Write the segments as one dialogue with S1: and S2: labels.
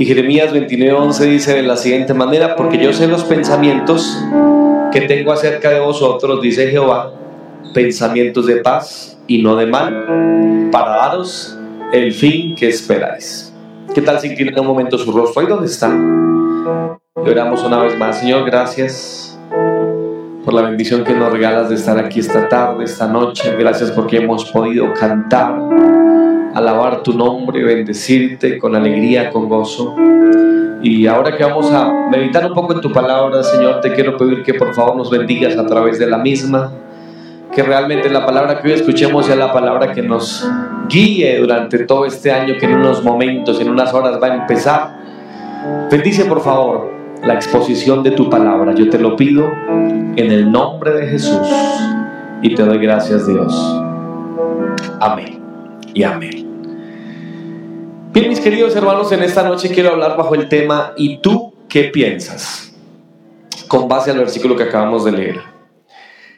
S1: Y Jeremías 29:11 dice de la siguiente manera, porque yo sé los pensamientos que tengo acerca de vosotros, dice Jehová, pensamientos de paz y no de mal, para daros el fin que esperáis. ¿Qué tal si inclinan un momento su rostro? ¿Ahí dónde está? Oramos una vez más, Señor, gracias por la bendición que nos regalas de estar aquí esta tarde, esta noche. Gracias porque hemos podido cantar alabar tu nombre, bendecirte con alegría, con gozo. Y ahora que vamos a meditar un poco en tu palabra, Señor, te quiero pedir que por favor nos bendigas a través de la misma, que realmente la palabra que hoy escuchemos sea la palabra que nos guíe durante todo este año, que en unos momentos, en unas horas va a empezar. Bendice por favor la exposición de tu palabra. Yo te lo pido en el nombre de Jesús y te doy gracias Dios. Amén y amén. Bien, mis queridos hermanos, en esta noche quiero hablar bajo el tema ¿Y tú qué piensas? Con base al versículo que acabamos de leer.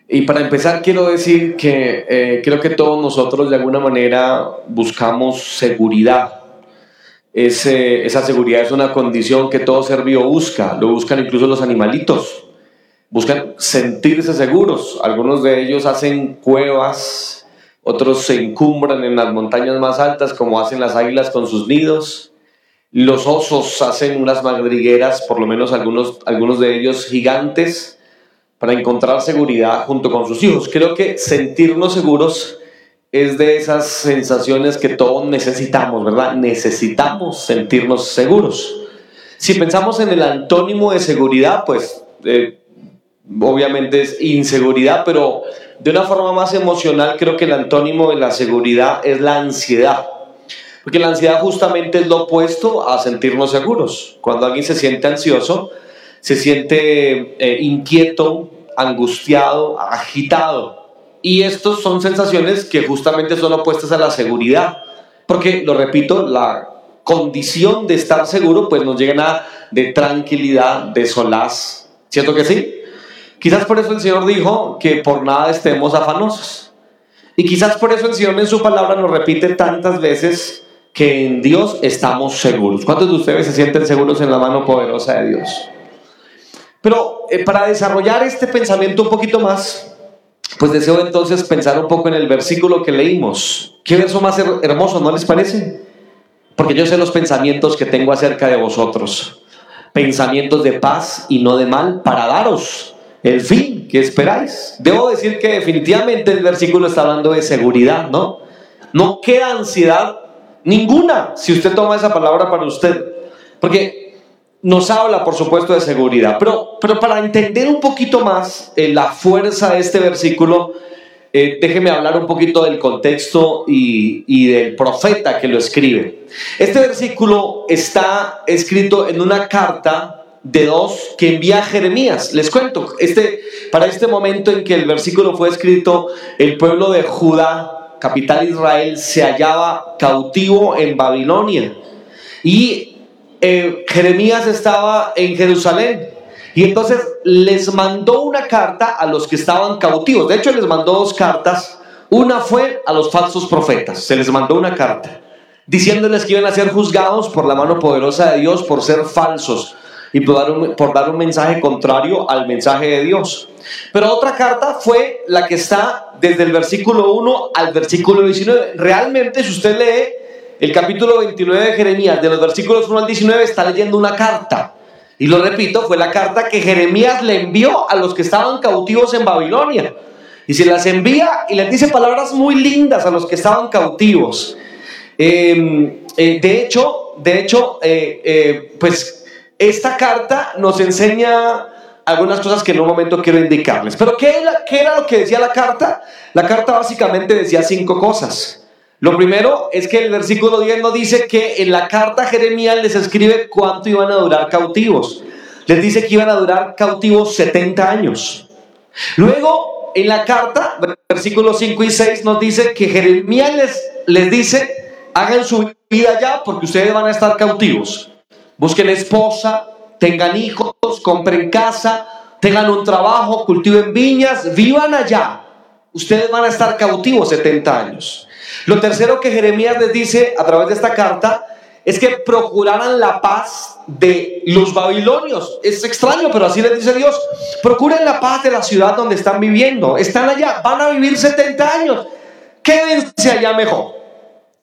S1: Y para empezar quiero decir que eh, creo que todos nosotros de alguna manera buscamos seguridad. esa seguridad es una condición que todo ser vivo busca, lo buscan incluso los animalitos. Buscan sentirse seguros. Algunos de ellos hacen cuevas, otros se encumbran en las montañas más altas como hacen las águilas con sus nidos. Los osos hacen unas madrigueras, por lo menos algunos, algunos de ellos gigantes, para encontrar seguridad junto con sus hijos. Creo que sentirnos seguros es de esas sensaciones que todos necesitamos, ¿verdad? Necesitamos sentirnos seguros. Si pensamos en el antónimo de seguridad, pues eh, obviamente es inseguridad, pero de una forma más emocional creo que el antónimo de la seguridad es la ansiedad. Porque la ansiedad justamente es lo opuesto a sentirnos seguros. Cuando alguien se siente ansioso, se siente eh, inquieto, angustiado, agitado. Y estas son sensaciones que justamente son opuestas a la seguridad. Porque, lo repito, la condición de estar seguro pues nos llena de tranquilidad, de solaz. ¿Cierto que sí? Quizás por eso el Señor dijo que por nada estemos afanosos. Y quizás por eso el Señor en su palabra nos repite tantas veces que en Dios estamos seguros. ¿Cuántos de ustedes se sienten seguros en la mano poderosa de Dios? Pero eh, para desarrollar este pensamiento un poquito más, pues deseo entonces pensar un poco en el versículo que leímos. Qué verso más hermoso, ¿no les parece? Porque yo sé los pensamientos que tengo acerca de vosotros. Pensamientos de paz y no de mal para daros el fin que esperáis. Debo decir que definitivamente el versículo está hablando de seguridad, ¿no? No queda ansiedad ninguna si usted toma esa palabra para usted. Porque nos habla, por supuesto, de seguridad. Pero, pero para entender un poquito más eh, la fuerza de este versículo, eh, déjeme hablar un poquito del contexto y, y, del profeta que lo escribe. Este versículo está escrito en una carta de dos que envía Jeremías. Les cuento, este, para este momento en que el versículo fue escrito, el pueblo de Judá, capital Israel, se hallaba cautivo en Babilonia. Y eh, Jeremías estaba en Jerusalén. Y entonces les mandó una carta a los que estaban cautivos. De hecho, les mandó dos cartas. Una fue a los falsos profetas. Se les mandó una carta diciéndoles que iban a ser juzgados por la mano poderosa de Dios por ser falsos y por dar, un, mensaje contrario al mensaje de Dios. Pero otra carta fue la que está desde el versículo 1 al versículo 19. Realmente, si usted lee el capítulo 29 de Jeremías, de los versículos 1 al 19, está leyendo una carta. Y lo repito, fue la carta que Jeremías le envió a los que estaban cautivos en Babilonia. Y se las envía y les dice palabras muy lindas a los que estaban cautivos. Em, eh, de hecho, de hecho, eh, eh, pues esta carta nos enseña algunas cosas que en un momento quiero indicarles. Pero ¿qué era, ¿qué era, lo que decía la carta? La carta básicamente decía cinco cosas. Lo primero es que el versículo 10 nos dice que en la carta Jeremías les escribe cuánto iban a durar cautivos. Les dice que iban a durar cautivos 70 años. Luego, en la carta, versículos 5 y 6 nos dice que Jeremías les dice, hagan su vida ya porque ustedes van a estar cautivos busquen esposa, tengan hijos, compren casa, tengan un trabajo, cultiven viñas, vivan allá. Ustedes van a estar cautivos 70 años. Lo tercero que Jeremías les dice a través de esta carta es que procuraran la paz de los babilonios. Es extraño, pero así les dice Dios. Procuren la paz de la ciudad donde están viviendo. Están allá, van a vivir 70 años. Quédense allá mejor.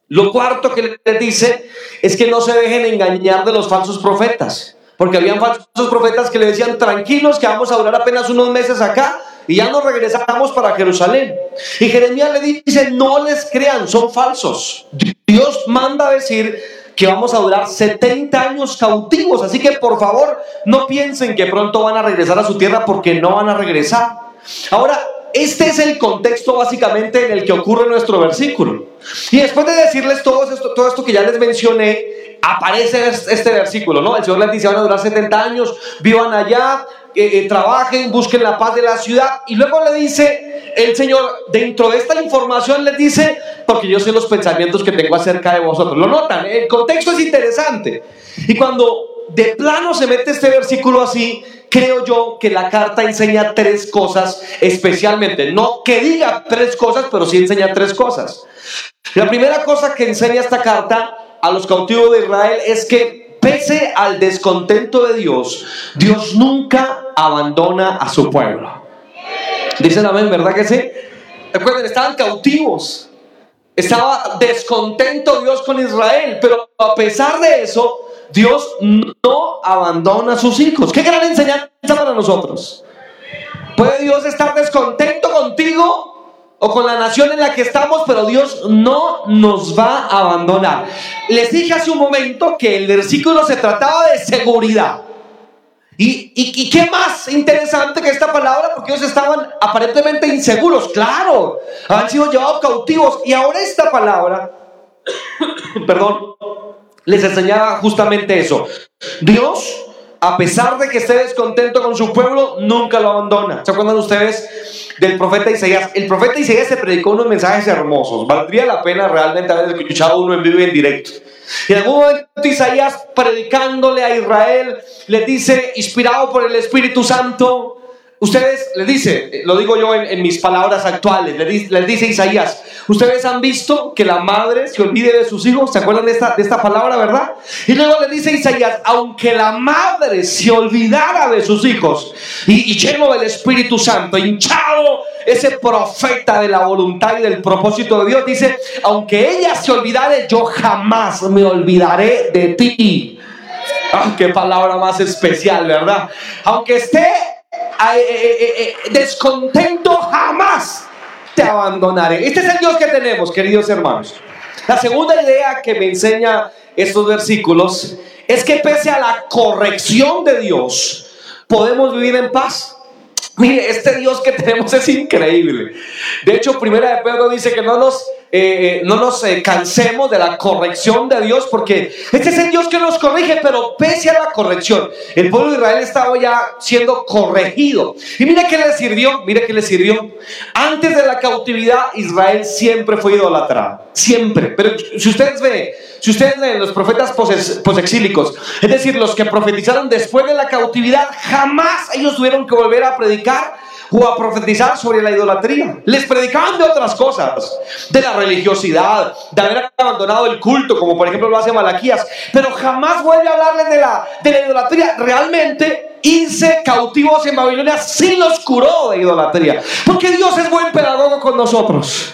S1: Lo cuarto que les dice es que no se dejen engañar de los falsos profetas. Porque habían falsos profetas que le decían, tranquilos, que vamos a durar apenas unos meses acá y ya nos regresamos para Jerusalén. Y Jeremías le dice, no les crean, son falsos. Dios manda decir que vamos a durar 70 años cautivos. Así que por favor, no piensen que pronto van a regresar a su tierra porque no van a regresar. Ahora, este es el contexto básicamente en el que ocurre nuestro versículo. Y después de decirles todo esto, todo esto que ya les mencioné, aparece este versículo, ¿no? El Señor les dice, van a durar 70 años, vivan allá, eh, eh, trabajen, busquen la paz de la ciudad. Y luego le dice el Señor, dentro de esta información les dice, porque yo sé los pensamientos que tengo acerca de vosotros. Lo notan, el contexto es interesante. Y cuando de plano se mete este versículo así, creo yo que la carta enseña tres cosas especialmente. No que diga tres cosas, pero sí enseña tres cosas. La primera cosa que enseña esta carta a los cautivos de Israel es que pese al descontento de Dios, Dios nunca abandona a su pueblo. Dicen amén, ¿verdad que sí? Recuerden, estaban cautivos. Estaba descontento Dios con Israel, pero a pesar de eso, Dios no abandona a sus hijos. Qué gran enseñanza para nosotros. ¿Puede Dios estar descontento contigo? o con la nación en la que estamos, pero Dios no nos va a abandonar. Les dije hace un momento que el versículo se trataba de seguridad. ¿Y, y, qué más interesante que esta palabra? Porque ellos estaban aparentemente inseguros, claro, han sido llevados cautivos. Y ahora esta palabra, perdón, les enseñaba justamente eso. Dios, a pesar de que esté descontento con su pueblo, nunca lo abandona. ¿Se acuerdan ustedes? del profeta Isaías. El profeta Isaías se predicó unos mensajes hermosos. Valdría la pena realmente haber escuchado uno en vivo y en directo. Y en algún momento Isaías predicándole a Israel le dice, inspirado por el Espíritu Santo, Ustedes, les dice, lo digo yo en, mis palabras actuales, les, dice Isaías, ustedes han visto que la madre se olvide de sus hijos, ¿se acuerdan de esta, de esta palabra, verdad? Y luego le dice Isaías, aunque la madre se olvidara de sus hijos y, y lleno del Espíritu Santo, hinchado ese profeta de la voluntad y del propósito de Dios, dice, aunque ella se olvidare, yo jamás me olvidaré de ti. Ah, qué palabra más especial, ¿verdad? Aunque esté descontento, jamás te abandonaré. Este es el Dios que tenemos, queridos hermanos. La segunda idea que me enseña estos versículos es que pese a la corrección de Dios, podemos vivir en paz. Mire, este Dios que tenemos es increíble. De hecho, primera de Pedro dice que no nos eh, eh, no nos eh, cansemos de la corrección de Dios, porque este es el Dios que nos corrige, pero pese a la corrección, el pueblo de Israel estaba ya siendo corregido. Y mire que le sirvió, mire que le sirvió. Antes de la cautividad, Israel siempre fue idolatrado, siempre. Pero si ustedes ven, si ustedes leen los profetas posexílicos, es decir, los que profetizaron después de la cautividad, jamás ellos tuvieron que volver a predicar o a profetizar sobre la idolatría. Les predicaban de otras cosas, de la religiosidad, de haber abandonado el culto, como por ejemplo lo hace Malaquías, pero jamás vuelve a hablarles de la, de la idolatría. Realmente irse cautivos en Babilonia sí los curó de idolatría, porque Dios es buen pedagogo con nosotros.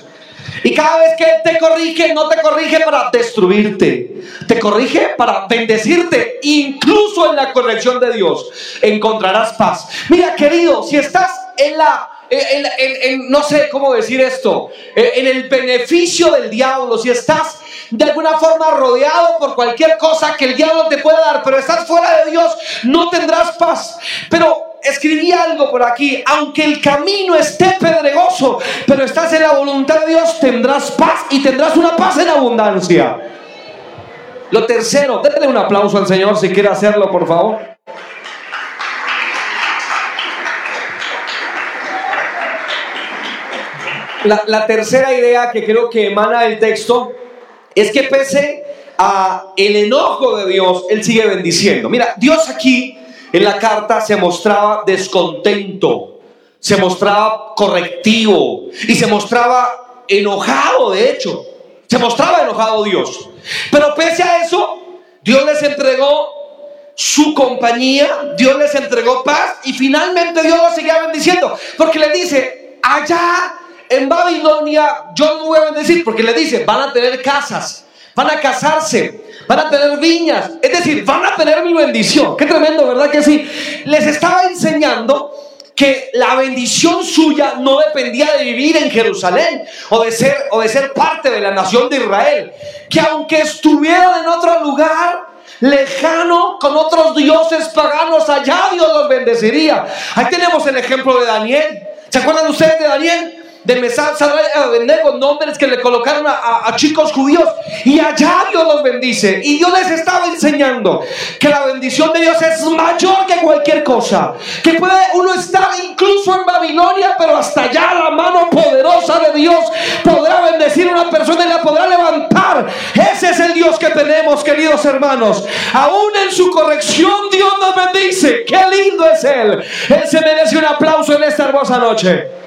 S1: Y cada vez que Él te corrige, no te corrige para destruirte, te corrige para bendecirte. Incluso en la corrección de Dios encontrarás paz. Mira, querido, si estás en la en, no sé cómo decir esto, en el beneficio del diablo, si estás de alguna forma rodeado por cualquier cosa que el diablo te pueda dar, pero estás fuera de Dios, no tendrás paz. Pero escribí algo por aquí, aunque el camino esté pedregoso, pero estás en la voluntad de Dios, tendrás paz y tendrás una paz en abundancia. Lo tercero, denle un aplauso al Señor si quiere hacerlo, por favor. La, tercera idea que creo que emana del texto es que pese a el enojo de Dios, Él sigue bendiciendo. Mira, Dios aquí en la carta se mostraba descontento, se mostraba correctivo y se mostraba enojado, de hecho. Se mostraba enojado Dios. Pero pese a eso, Dios les entregó su compañía, Dios les entregó paz y finalmente Dios los seguía bendiciendo. Porque le dice, allá en Babilonia yo no voy a bendecir, porque le dice, van a tener casas, van a casarse, van a tener viñas, es decir, van a tener mi bendición. Qué tremendo, ¿verdad que sí? Les estaba enseñando que la bendición suya no dependía de vivir en Jerusalén o de ser o de ser parte de la nación de Israel, que aunque estuvieran en otro lugar lejano con otros dioses paganos allá Dios los bendeciría. Ahí tenemos el ejemplo de Daniel. ¿Se acuerdan ustedes de Daniel? De Mesal, Abednego, nombres que le colocaron a, chicos judíos. Y allá Dios los bendice. Y Dios les estaba enseñando que la bendición de Dios es mayor que cualquier cosa. Que puede uno estar incluso en Babilonia, pero hasta allá la mano poderosa de Dios podrá bendecir a una persona y la podrá levantar. Ese es el Dios que tenemos, queridos hermanos. Aún en su corrección Dios nos bendice. Qué lindo es Él. Él se merece un aplauso en esta hermosa noche.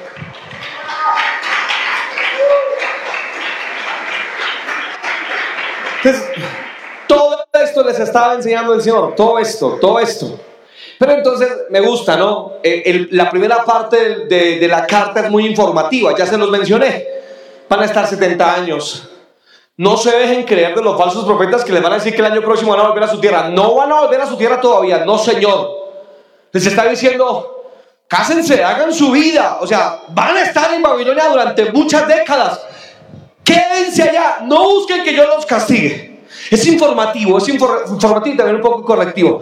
S1: Todo esto les estaba enseñando el Señor, todo esto, todo esto. Pero entonces me gusta, ¿no? La primera parte de, la carta es muy informativa, ya se los mencioné. Van a estar 70 años. No se dejen creer de los falsos profetas que les van a decir que el año próximo van a volver a su tierra. No van a volver a su tierra todavía, no, Señor. Les está diciendo, cásense, hagan su vida. O sea, van a estar en Babilonia durante muchas décadas. Quédense allá, no busquen que yo los castigue. Es informativo, es informativo y también un poco correctivo.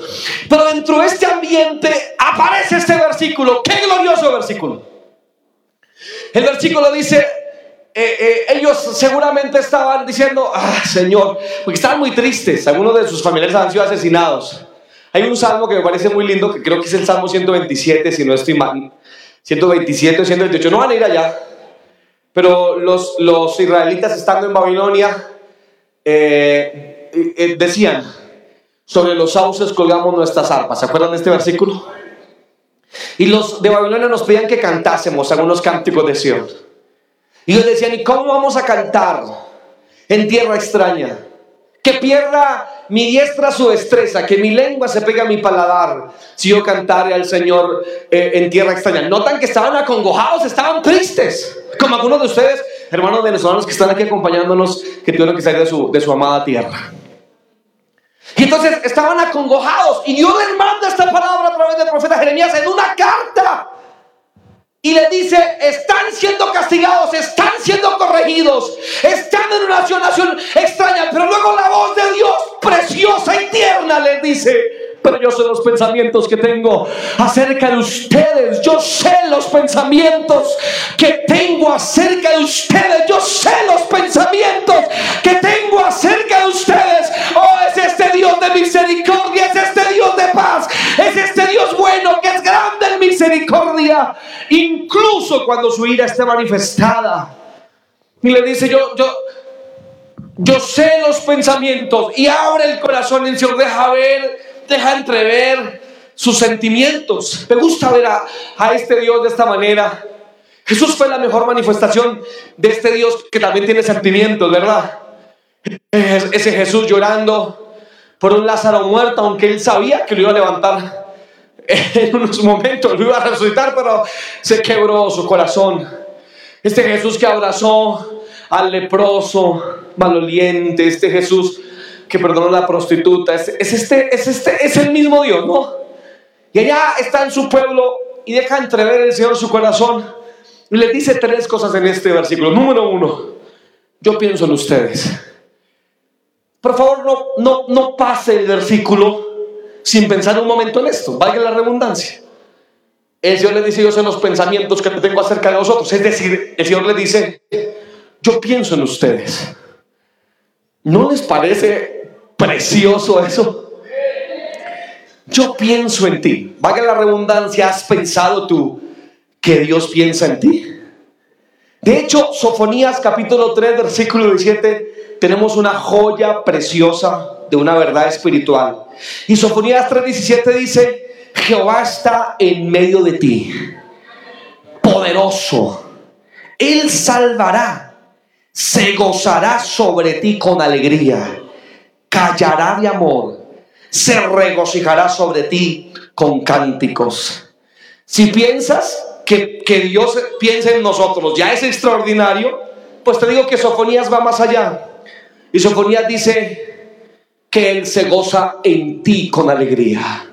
S1: Pero dentro de este ambiente aparece este versículo. ¡Qué glorioso versículo! El versículo dice, eh, eh, ellos seguramente estaban diciendo, ah, Señor, porque estaban muy tristes. Algunos de sus familiares han sido asesinados. Hay un salmo que me parece muy lindo, que creo que es el Salmo 127, si no estoy mal. 127 o 128, no van a ir allá. Pero los, los israelitas estando en Babilonia, eh, eh, decían, sobre los sauces colgamos nuestras arpas. ¿Se acuerdan de este versículo? Y los de Babilonia nos pedían que cantásemos algunos cánticos de Sion. Y ellos decían, ¿y cómo vamos a cantar en tierra extraña? Que pierda mi diestra su destreza, que mi lengua se pegue a mi paladar si yo cantare al Señor eh, en tierra extraña. Notan que estaban acongojados, estaban tristes, como algunos de ustedes, hermanos venezolanos que están aquí acompañándonos, que tuvieron que salir de su, de su amada tierra. Y entonces estaban acongojados y Dios les manda esta palabra a través del profeta Jeremías en una carta. Y le dice, están siendo castigados, están siendo corregidos, están en una nación extraña. Pero luego la voz de Dios, preciosa y tierna, les dice, pero yo sé los pensamientos que tengo acerca de ustedes. Yo sé los pensamientos que tengo acerca de ustedes. Yo sé los pensamientos que tengo acerca de ustedes. Oh, es este Dios de misericordia, es este Dios de paz, es este Dios bueno que es grande en misericordia, incluso cuando su ira esté manifestada. Y le dice, yo, yo, yo sé los pensamientos y abre el corazón y Señor deja ver deja entrever sus sentimientos. Me gusta ver a, este Dios de esta manera. Jesús fue la mejor manifestación de este Dios que también tiene sentimientos, ¿verdad? Ese Jesús llorando por un Lázaro muerto, aunque él sabía que lo iba a levantar en unos momentos, lo iba a resucitar, pero se quebró su corazón. Este Jesús que abrazó al leproso, maloliente, este Jesús que perdonó a la prostituta. Es, este, es, este, es el mismo Dios, ¿no? Y allá está en su pueblo y deja entrever el Señor su corazón. Y le dice tres cosas en este versículo. Número uno, yo pienso en ustedes. Por favor, no, no, no pase el versículo sin pensar un momento en esto. Valga la redundancia. El Señor le dice, yo sé los pensamientos que tengo acerca de vosotros. Es decir, el Señor le dice, yo pienso en ustedes. ¿No les parece precioso eso? Yo pienso en ti. Vaga la redundancia, ¿has pensado tú que Dios piensa en ti? De hecho, Sofonías capítulo 3, versículo 17, tenemos una joya preciosa de una verdad espiritual. Y Sofonías 3, 17 dice, Jehová está en medio de ti, poderoso. Él salvará se gozará sobre ti con alegría. Callará de amor, se regocijará sobre ti con cánticos. Si piensas que, que Dios piensa en nosotros ya es extraordinario, pues te digo que Sofonías va más allá. Y Sofonías dice que Él se goza en ti con alegría,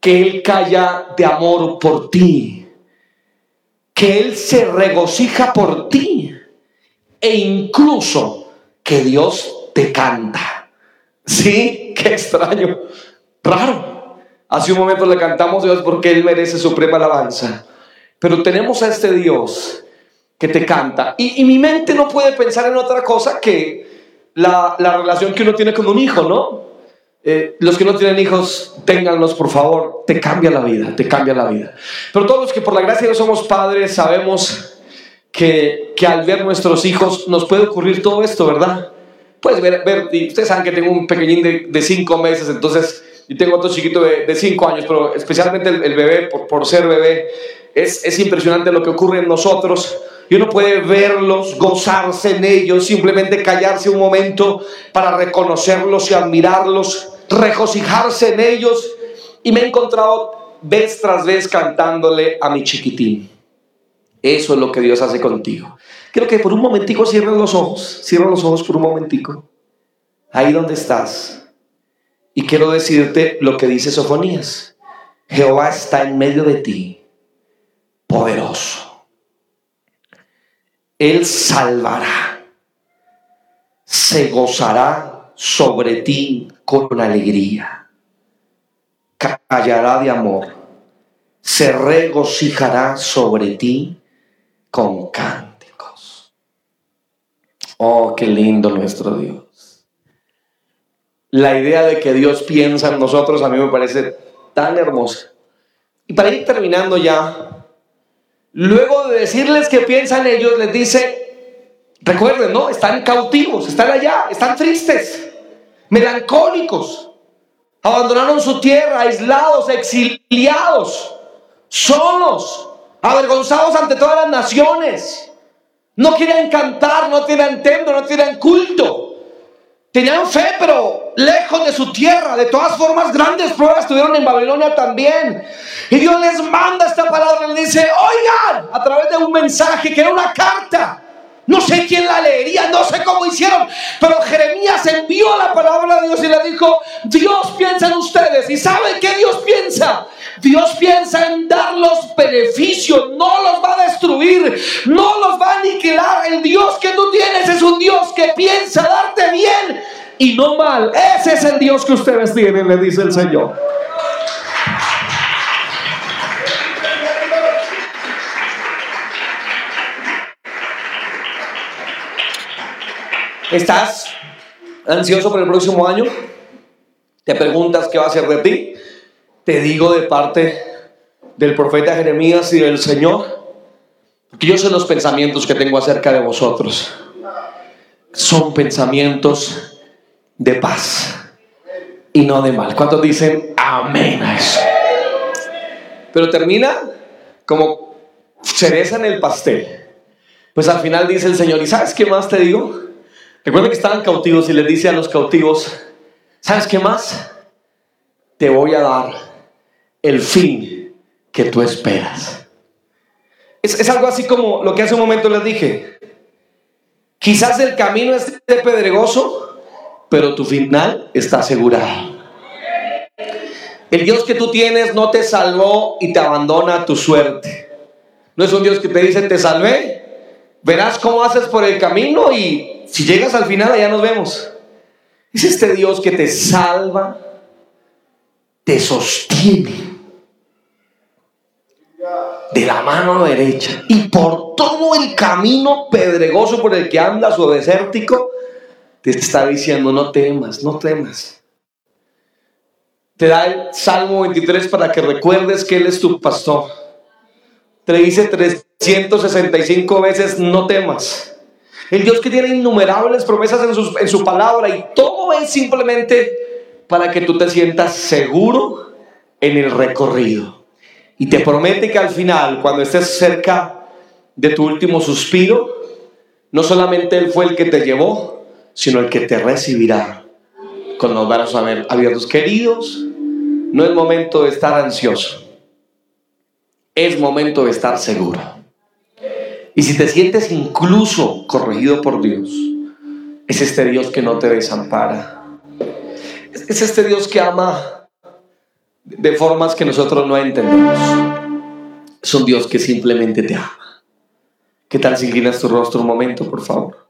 S1: que Él calla de amor por ti, que Él se regocija por ti e incluso que Dios te canta. Sí, qué extraño, raro. Hace un momento le cantamos a Dios porque Él merece suprema alabanza. Pero tenemos a este Dios que te canta. Y, mi mente no puede pensar en otra cosa que la, relación que uno tiene con un hijo, ¿no? Eh, los que no tienen hijos, ténganlos por favor, te cambia la vida, te cambia la vida. Pero todos los que por la gracia no somos padres sabemos que, que al ver nuestros hijos nos puede ocurrir todo esto, ¿verdad? Puedes ver, ver y ustedes saben que tengo un pequeñín de, de cinco meses, entonces, y tengo otro chiquito de, de cinco años, pero especialmente el, el bebé, por, por, ser bebé, es, es impresionante lo que ocurre en nosotros y uno puede verlos, gozarse en ellos, simplemente callarse un momento para reconocerlos y admirarlos, regocijarse en ellos. Y me he encontrado vez tras vez cantándole a mi chiquitín. Eso es lo que Dios hace contigo. Quiero que por un momentico cierren los ojos, cierren los ojos por un momentico. Ahí donde estás. Y quiero decirte lo que dice Sofonías. Jehová está en medio de ti, poderoso él salvará, se gozará sobre ti con alegría, callará de amor, se regocijará sobre ti con cánticos. Oh, qué lindo nuestro Dios. La idea de que Dios piensa en nosotros a mí me parece tan hermosa. Y para ir terminando ya, Luego de decirles que piensan ellos, les dice, recuerden, ¿no? Están cautivos, están allá, están tristes, melancólicos, abandonaron su tierra, aislados, exiliados, solos, avergonzados ante todas las naciones. No quieren cantar, no tienen templo, no tienen culto. Tenían fe, pero lejos de su tierra. De todas formas, grandes pruebas tuvieron en Babilonia también. Y Dios les manda esta palabra. Le dice, oigan, a través de un mensaje que era una carta. No sé quién la leería, no sé cómo hicieron, pero Jeremías envió la palabra de Dios y le dijo, Dios piensa en ustedes. ¿Y saben qué Dios piensa? Dios piensa en dar los beneficios, no los va a destruir, no los va a aniquilar. El Dios que tú tienes es un Dios que piensa darte bien y no mal. Ese es el Dios que ustedes tienen, le dice el Señor. ¿Estás ansioso por el próximo año? ¿Te preguntas qué va a ser de ti? Te digo de parte del profeta Jeremías y del Señor, que yo sé los pensamientos que tengo acerca de vosotros. Son pensamientos de paz y no de mal. ¿Cuántos dicen amén a eso? Pero termina como cereza en el pastel. Pues al final dice el Señor, ¿y sabes qué más te digo? Recuerda que estaban cautivos y les dice a los cautivos, ¿sabes qué más? Te voy a dar el fin que tú esperas. Es, es algo así como lo que hace un momento les dije. Quizás el camino es pedregoso, pero tu final está asegurado. El Dios que tú tienes no te salvó y te abandona a tu suerte. No es un Dios que te dice, te salvé, verás cómo haces por el camino y si llegas al final, allá nos vemos. Es este Dios que te salva, te sostiene de la mano derecha y por todo el camino pedregoso por el que andas o desértico, te está diciendo, no temas, no temas. Te da el Salmo 23 para que recuerdes que Él es tu pastor. Te dice 365 veces, no temas. El Dios que tiene innumerables promesas en, su palabra y todo es simplemente para que tú te sientas seguro en el recorrido. Y te promete que al final, cuando estés cerca de tu último suspiro, no solamente Él fue el que te llevó, sino el que te recibirá con los brazos abiertos. Queridos, no es momento de estar ansioso, es momento de estar seguro. Y si te sientes incluso corregido por Dios, es este Dios que no te desampara. Es este Dios que ama de formas que nosotros no entendemos. Es un Dios que simplemente te ama. ¿Qué tal si inclinas tu rostro un momento, por favor?